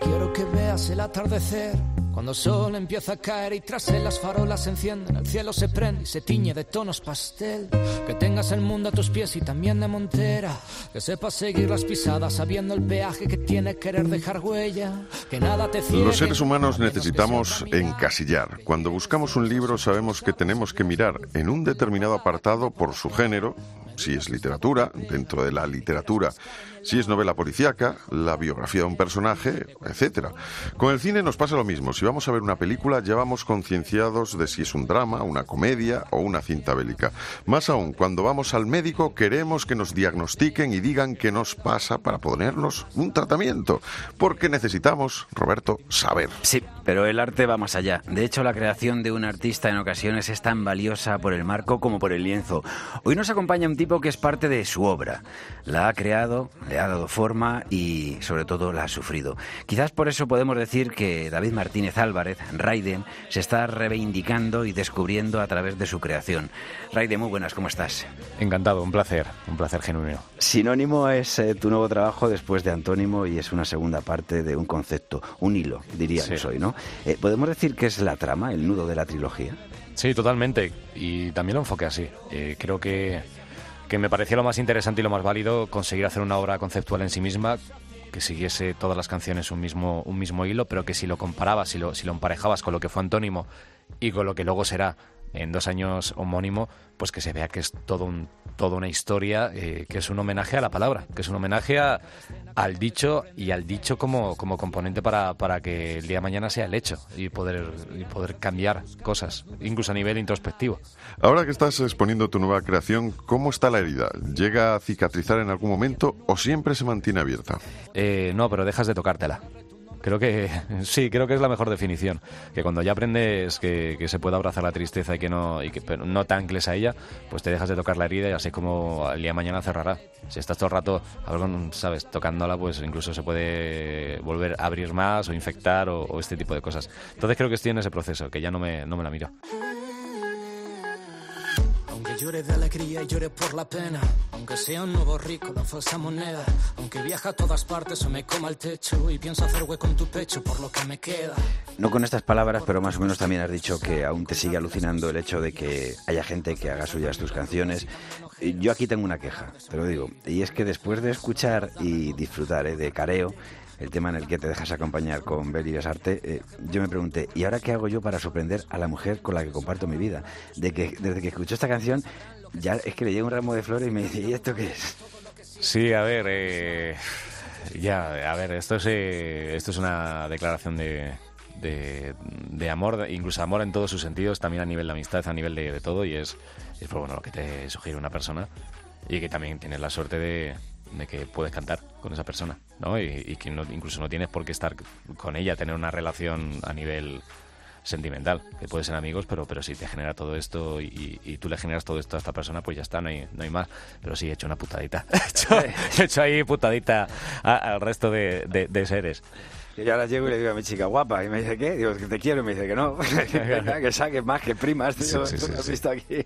Quiero que veas el atardecer cuando el sol empieza a caer y tras él las farolas se encienden, el cielo se prende y se tiñe de tonos pastel. Que tengas el mundo a tus pies y también de montera. Que sepas seguir las pisadas sabiendo el peaje que tiene querer dejar huella. Que nada te ciegue. Los seres humanos necesitamos encasillar. Cuando buscamos un libro sabemos que tenemos que mirar en un determinado apartado por su género, si es literatura, dentro de la literatura, si es novela policíaca, la biografía de un personaje, etcétera. Con el cine nos pasa lo mismo. Si vamos a ver una película, ya vamos concienciados de si es un drama, una comedia o una cinta bélica. Más aún, cuando vamos al médico queremos que nos diagnostiquen y digan qué nos pasa para ponernos un tratamiento, porque necesitamos, Roberto, saber. Sí, pero el arte va más allá. De hecho, la creación de un artista en ocasiones es tan valiosa por el marco como por el lienzo. Hoy nos acompaña un tipo que es parte de su obra. La ha creado, le ha dado forma y sobre todo la ha sufrido. Quizás por eso podemos decir que David Martínez Álvarez, Raiden, se está reivindicando y descubriendo a través de su creación. Raiden, muy buenas, ¿cómo estás? Encantado, un placer, un placer genuino. Sinónimo es eh, tu nuevo trabajo después de Antónimo y es una segunda parte de un concepto, un hilo, diríamos hoy, ¿no? Eh, ¿Podemos decir que es la trama, el nudo de la trilogía? Sí, totalmente. Y también lo enfoqué así. Eh, creo que que me parecía lo más interesante y lo más válido conseguir hacer una obra conceptual en sí misma que siguiese todas las canciones un mismo, un mismo hilo, pero que si lo comparabas, si lo, si lo emparejabas con lo que fue Antónimo y con lo que luego será en dos años homónimo, pues que se vea que es todo un, toda una historia, eh, que es un homenaje a la palabra, que es un homenaje al dicho y al dicho como, como componente para, para, que el día de mañana sea el hecho y poder, y poder cambiar cosas, incluso a nivel introspectivo. Ahora que estás exponiendo tu nueva creación, ¿cómo está la herida? ¿Llega a cicatrizar en algún momento o siempre se mantiene abierta? Eh, no, pero dejas de tocártela. Creo que sí, creo que es la mejor definición. Que cuando ya aprendes que, se puede abrazar la tristeza y que no y que pero no te ancles a ella, pues te dejas de tocar la herida y así como el día de mañana cerrará. Si estás todo el rato, sabes, tocándola, pues incluso se puede volver a abrir más o infectar o, o, este tipo de cosas. Entonces creo que estoy en ese proceso, que ya no me, no me la miro. Llore de alegría y llore por la pena, aunque sea un nuevo rico, la falsa moneda, aunque viaja a todas partes o me coma el techo y pienso hacer hueco en tu pecho por lo que me queda. No con estas palabras, pero más o menos también has dicho que aún te sigue alucinando el hecho de que haya gente que haga suyas tus canciones. Yo aquí tengo una queja, te lo digo, y es que después de escuchar y disfrutar ¿eh? de Careo, el tema en el que te dejas acompañar con Beli Besarte, eh, yo me pregunté, ¿y ahora qué hago yo para sorprender a la mujer con la que comparto mi vida? De que desde que escuchó esta canción, ya es que le llega un ramo de flores y me dice, ¿y esto qué es? Sí, a ver, eh, ya, a ver, esto es, eh, esto es una declaración de, de, amor, incluso amor en todos sus sentidos, también a nivel de amistad, a nivel de, todo, y es, es bueno, lo que te sugiere una persona y que también tienes la suerte de, de que puedes cantar con esa persona, ¿no? Y, que incluso no tienes por qué estar con ella, tener una relación a nivel sentimental, que puede ser amigos, pero, pero si te genera todo esto y, tú le generas todo esto a esta persona, pues ya está, no hay, no hay más. Pero sí, he hecho una putadita. he, hecho, ahí putadita al resto de, de, seres. Y ahora llego y le digo a mi chica guapa, y me dice, ¿qué? Digo, que te quiero, y me dice que no, que saques más que primas, tío, sí, sí, has visto aquí.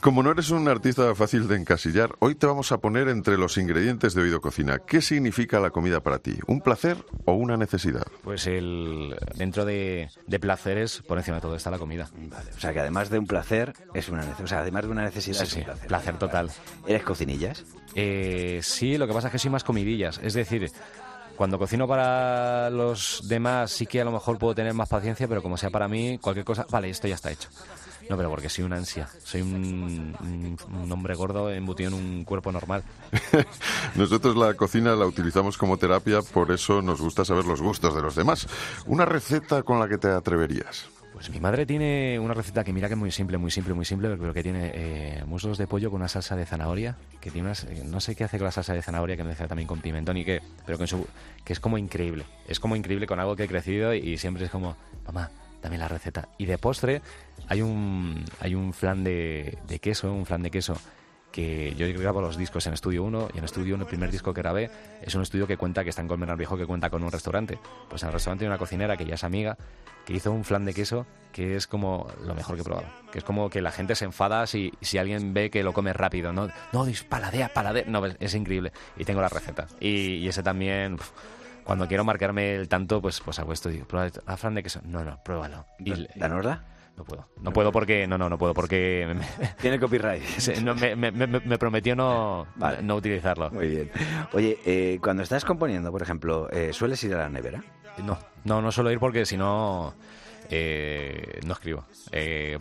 Como no eres un artista fácil de encasillar, hoy te vamos a poner entre los ingredientes de Videococina. ¿Qué significa la comida para ti? ¿Un placer o una necesidad? Pues el dentro de, placeres, por encima de todo está la comida. Vale. O sea que además de un placer, es una necesidad. O sea, además de una necesidad, es un placer. Placer total. ¿Eres cocinillas? Eh, sí, lo que pasa es que soy más comidillas. Es decir, cuando cocino para los demás sí que a lo mejor puedo tener más paciencia, pero como sea para mí, cualquier cosa, vale, esto ya está hecho. No, pero porque soy una ansia. Soy un, hombre gordo embutido en un cuerpo normal. Nosotros la cocina la utilizamos como terapia, por eso nos gusta saber los gustos de los demás. ¿Una receta con la que te atreverías? Pues mi madre tiene una receta que mira que es muy simple, muy simple, muy simple, pero que tiene eh, muslos de pollo con una salsa de zanahoria, que tiene eh, no sé qué hace con la salsa de zanahoria, que me hace también con pimentón y qué, pero que es como increíble. Es como increíble con algo que he crecido y siempre es como, mamá, también la receta. Y de postre hay un, hay un flan de, queso, un flan de queso que yo grabo los discos en Estudio 1 y en Estudio 1 el primer disco que grabé es un estudio que cuenta que está en Colmenar Viejo que cuenta con un restaurante. Pues en el restaurante hay una cocinera que ya es amiga que hizo un flan de queso que es como lo mejor que he probado. Que es como que la gente se enfada si, si alguien ve que lo come rápido, ¿no? No, paladea, paladea. No, es, increíble. Y tengo la receta. Y, ese también... cuando quiero marcarme el tanto, pues, pues hago esto. Digo, prueba a flan de queso. No, no, pruébalo. Y, ¿La norda? No puedo. No puedo porque. No, no, no puedo porque. Tiene copyright. me, prometió no, no utilizarlo. Muy bien. Oye, eh, cuando estás componiendo, por ejemplo, eh, ¿sueles ir a la nevera? No, no, no suelo ir porque si no. Eh, no escribo.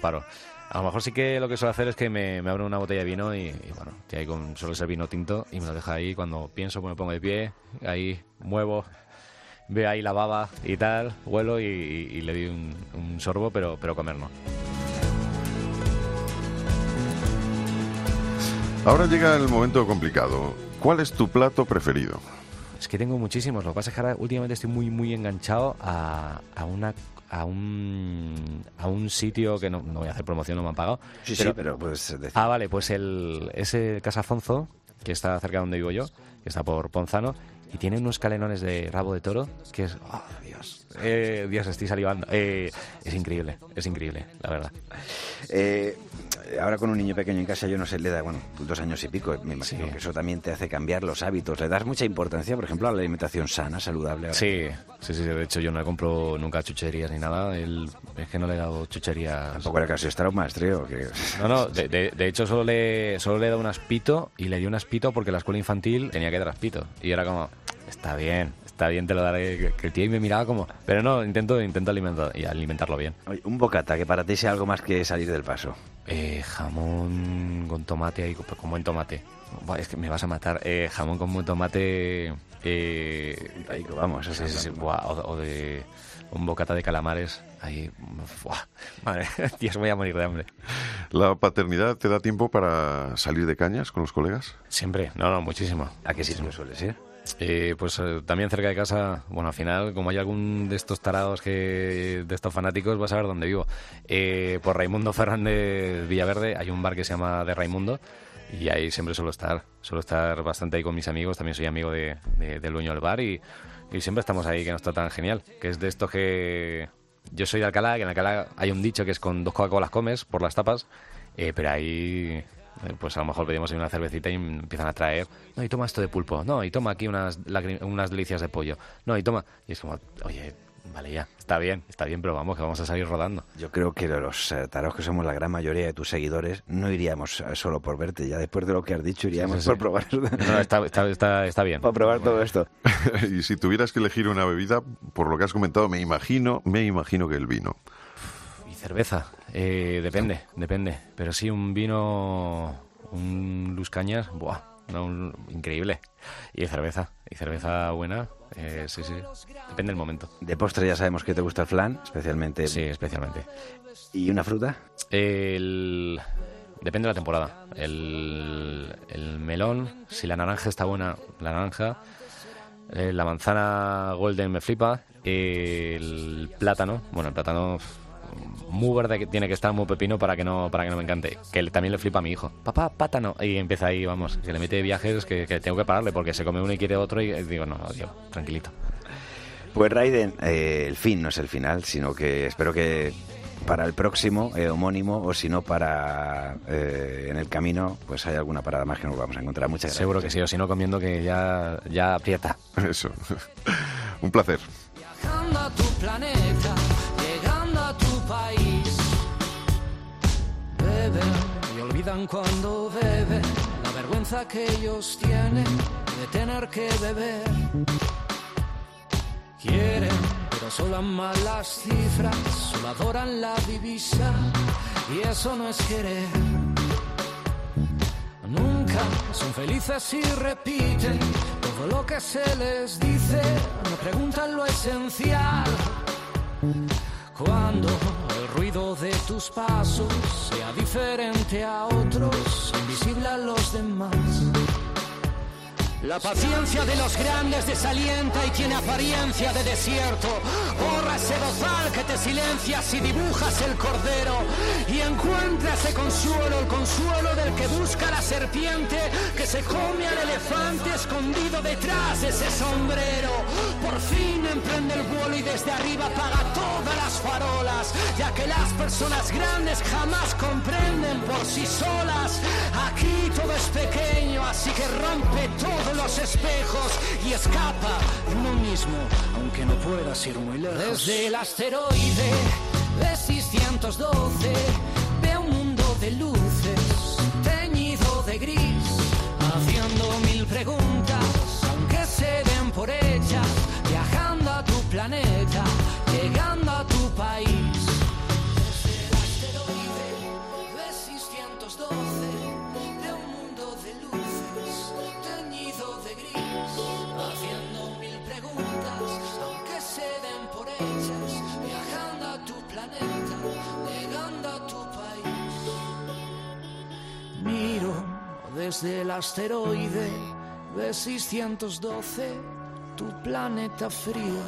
paro. A lo mejor sí que lo que suelo hacer es que me, abro una botella de vino y, bueno, que hay con solo ese vino tinto y me lo deja ahí. Cuando pienso, pues me pongo de pie, ahí muevo, ve ahí la baba y tal, huelo y, le di un, sorbo, pero, pero comer no. Ahora llega el momento complicado. ¿Cuál es tu plato preferido? Es que tengo muchísimos. Lo que pasa es que ahora últimamente estoy muy, muy enganchado a, a una a un, a un sitio que no, no, voy a hacer promoción, no me han pagado. Sí, sí, pero decir. Ah, vale, pues el, ese Casa Fonzo, que está cerca de donde vivo yo, que está por Ponzano, y tiene unos calenones de rabo de toro que es. ¡Oh, Dios! Eh, Dios, estoy salivando. Eh, es increíble, es increíble, la verdad. Eh, ahora con un niño pequeño en casa, yo no sé, le da, bueno, dos años y pico, me imagino que eso también te hace cambiar los hábitos. ¿Le das mucha importancia, por ejemplo, a la alimentación sana, saludable? Sí, sí, sí, de hecho yo no le compro nunca chucherías ni nada, es que no le he dado chucherías. Tampoco era casi estar un maestro. Que... No, no, de, hecho solo le, solo le he dado un aspito y le di un aspito porque la escuela infantil tenía que dar aspito. Y era como, está bien, está bien, te lo daré. Que el tío me miraba como. Pero no, intento, intento alimentar, y alimentarlo bien. un bocata, que para ti sea algo más que salir del paso. Eh, jamón con tomate ahí, con buen tomate. es que me vas a matar. Eh, jamón con buen tomate. Eh, ahí, vamos, sí, sí, o, de un bocata de calamares. Ahí, buah, madre, Dios, voy a morir de hambre. ¿La paternidad te da tiempo para salir de cañas con los colegas? Siempre, no, no, muchísimo. ¿A qué sitio suele ser? Eh, pues eh, también cerca de casa, bueno, al final, como hay algún de estos tarados que de estos fanáticos, vas a ver dónde vivo. Eh, por Raimundo Fernández Villaverde hay un bar que se llama De Raimundo y ahí siempre suelo estar. Suelo estar bastante ahí con mis amigos, también soy amigo de, del dueño del bar y, siempre estamos ahí, que nos tan genial. Que es de estos que... Yo soy de Alcalá, que en Alcalá hay un dicho que es con dos Coca-Colas comes por las tapas, pero ahí eh, pues a lo mejor pedimos una cervecita y empiezan a traer, no, y toma esto de pulpo, no, y toma aquí unas, unas delicias de pollo, no, y toma, y es como, oye, vale ya, está bien, está bien, pero vamos, que vamos a salir rodando. Yo creo que los eh, taros que somos la gran mayoría de tus seguidores, no iríamos eh, solo por verte, ya después de lo que has dicho, iríamos por probar. No, está, está, está, bien. Por probar todo esto. y si tuvieras que elegir una bebida, por lo que has comentado, me imagino, me imagino que el vino. Cerveza, eh, depende, depende. Pero sí, un vino, un Luz Cañas, buah, no, increíble. Y cerveza, y cerveza buena, eh, sí, sí, depende del momento. De postre ya sabemos que te gusta el flan, especialmente. Sí, especialmente. ¿Y una fruta? El... Depende de la temporada. El, el melón, si la naranja está buena, la naranja. Eh, la manzana golden me flipa. El plátano, bueno, el plátano muy verde que tiene que estar muy pepino para que no para que no me encante. Que también le flipa a mi hijo. Papá pátano. Y empieza ahí vamos que le mete viajes que, tengo que pararle porque se come uno y quiere otro y digo no dios tranquilito pues Raiden eh, el fin no es el final sino que espero que para el próximo eh, homónimo o si no para eh, en el camino pues hay alguna parada más que nos vamos a encontrar. Muchas gracias. Seguro que sí o si no comiendo que ya ya aprieta. Eso. Un placer olvidan cuando beben la vergüenza que ellos tienen de tener que beber. Quieren, pero solo aman las cifras, solo adoran la divisa y eso no es querer. Nunca son felices y repiten todo lo que se les dice, no preguntan lo esencial. Cuando de tus pasos sea diferente a otros, invisible a los demás. La paciencia de los grandes desalienta y tiene apariencia de desierto. Borra ese bozal que te silencia si dibujas el cordero y encuentra ese consuelo, el consuelo del que busca la serpiente que se come al elefante escondido detrás de ese sombrero. Por fin emprende el vuelo y desde arriba apaga todas las farolas, ya que las personas grandes jamás comprenden por sí solas. Aquí todo es pequeño, así que rompe todo los espejos y escapa uno mismo, aunque no puedas ir muy lejos. Desde el asteroide B612 ve un mundo de luces teñido de gris, haciendo mil preguntas, aunque se den por hechas, viajando a tu planeta, desde el asteroide B612 tu planeta frío